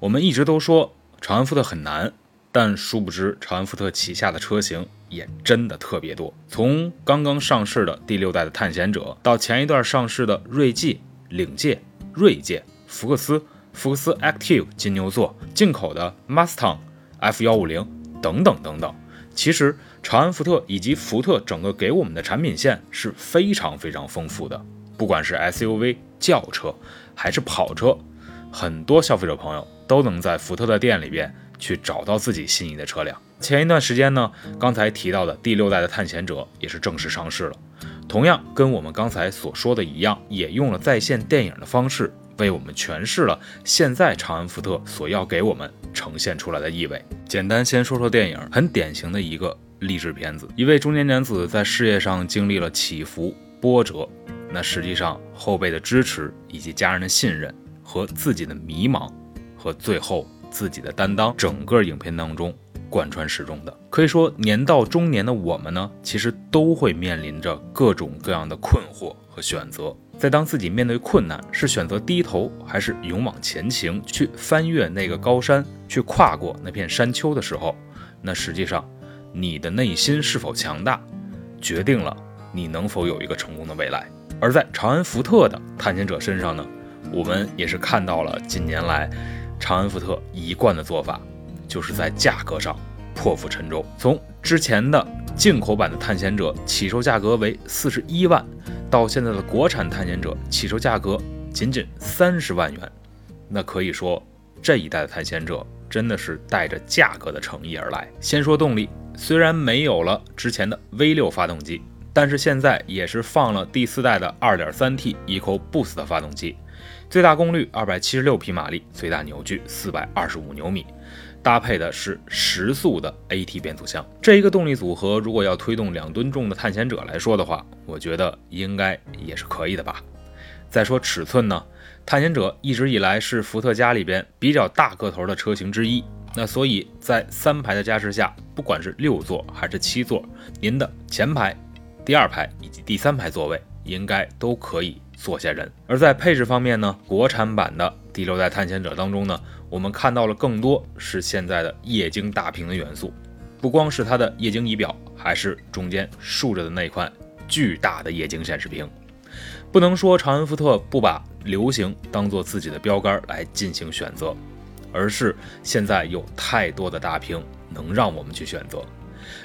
我们一直都说长安福特很难，但殊不知长安福特旗下的车型也真的特别多。从刚刚上市的第六代的探险者，到前一段上市的锐界、领界、锐界、福克斯、福克斯 Active 金牛座，进口的 Mustang F 幺五零等等等等。其实长安福特以及福特整个给我们的产品线是非常非常丰富的，不管是 SUV、轿车还是跑车，很多消费者朋友。都能在福特的店里边去找到自己心仪的车辆。前一段时间呢，刚才提到的第六代的探险者也是正式上市了。同样跟我们刚才所说的一样，也用了在线电影的方式为我们诠释了现在长安福特所要给我们呈现出来的意味。简单先说说电影，很典型的一个励志片子。一位中年男子在事业上经历了起伏波折，那实际上后辈的支持以及家人的信任和自己的迷茫。和最后自己的担当，整个影片当中贯穿始终的，可以说年到中年的我们呢，其实都会面临着各种各样的困惑和选择。在当自己面对困难，是选择低头，还是勇往前行，去翻越那个高山，去跨过那片山丘的时候，那实际上你的内心是否强大，决定了你能否有一个成功的未来。而在长安福特的探险者身上呢，我们也是看到了近年来。长安福特一贯的做法，就是在价格上破釜沉舟。从之前的进口版的探险者起售价格为四十一万，到现在的国产探险者起售价格仅仅三十万元，那可以说这一代的探险者真的是带着价格的诚意而来。先说动力，虽然没有了之前的 V 六发动机，但是现在也是放了第四代的二点三 T EcoBoost 的发动机。最大功率二百七十六匹马力，最大扭矩四百二十五牛米，搭配的是十速的 AT 变速箱。这一个动力组合，如果要推动两吨重的探险者来说的话，我觉得应该也是可以的吧。再说尺寸呢，探险者一直以来是福特家里边比较大个头的车型之一，那所以在三排的加持下，不管是六座还是七座，您的前排、第二排以及第三排座位应该都可以。坐下人，而在配置方面呢，国产版的第六代探险者当中呢，我们看到了更多是现在的液晶大屏的元素，不光是它的液晶仪表，还是中间竖着的那块巨大的液晶显示屏。不能说长安福特不把流行当做自己的标杆来进行选择，而是现在有太多的大屏能让我们去选择。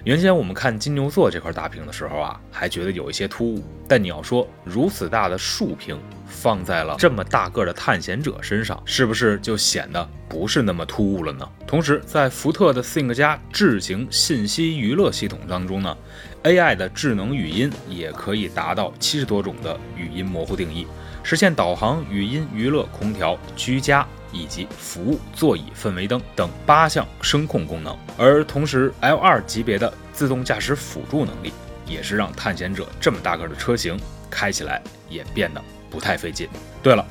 原先我们看金牛座这块大屏的时候啊，还觉得有一些突兀。但你要说如此大的竖屏放在了这么大个的探险者身上，是不是就显得不是那么突兀了呢？同时，在福特的 Think 加智行信息娱乐系统当中呢，AI 的智能语音也可以达到七十多种的语音模糊定义，实现导航、语音、娱乐、空调、居家。以及服务座椅氛围灯等八项声控功能，而同时 L2 级别的自动驾驶辅助能力，也是让探险者这么大个的车型开起来也变得不太费劲。对了，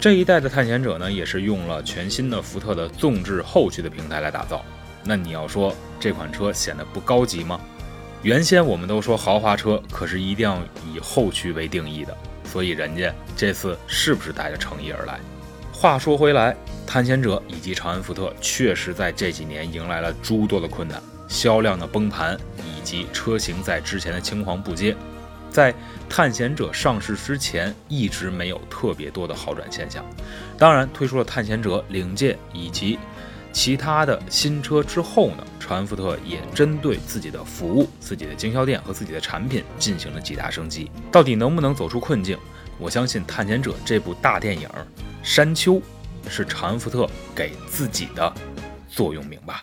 这一代的探险者呢，也是用了全新的福特的纵置后驱的平台来打造。那你要说这款车显得不高级吗？原先我们都说豪华车可是一定要以后驱为定义的，所以人家这次是不是带着诚意而来？话说回来，探险者以及长安福特确实在这几年迎来了诸多的困难，销量的崩盘，以及车型在之前的青黄不接，在探险者上市之前一直没有特别多的好转现象。当然，推出了探险者、领界以及其他的新车之后呢，长安福特也针对自己的服务、自己的经销店和自己的产品进行了极大升级。到底能不能走出困境？我相信《探险者》这部大电影。山丘是长安福特给自己的座右铭吧。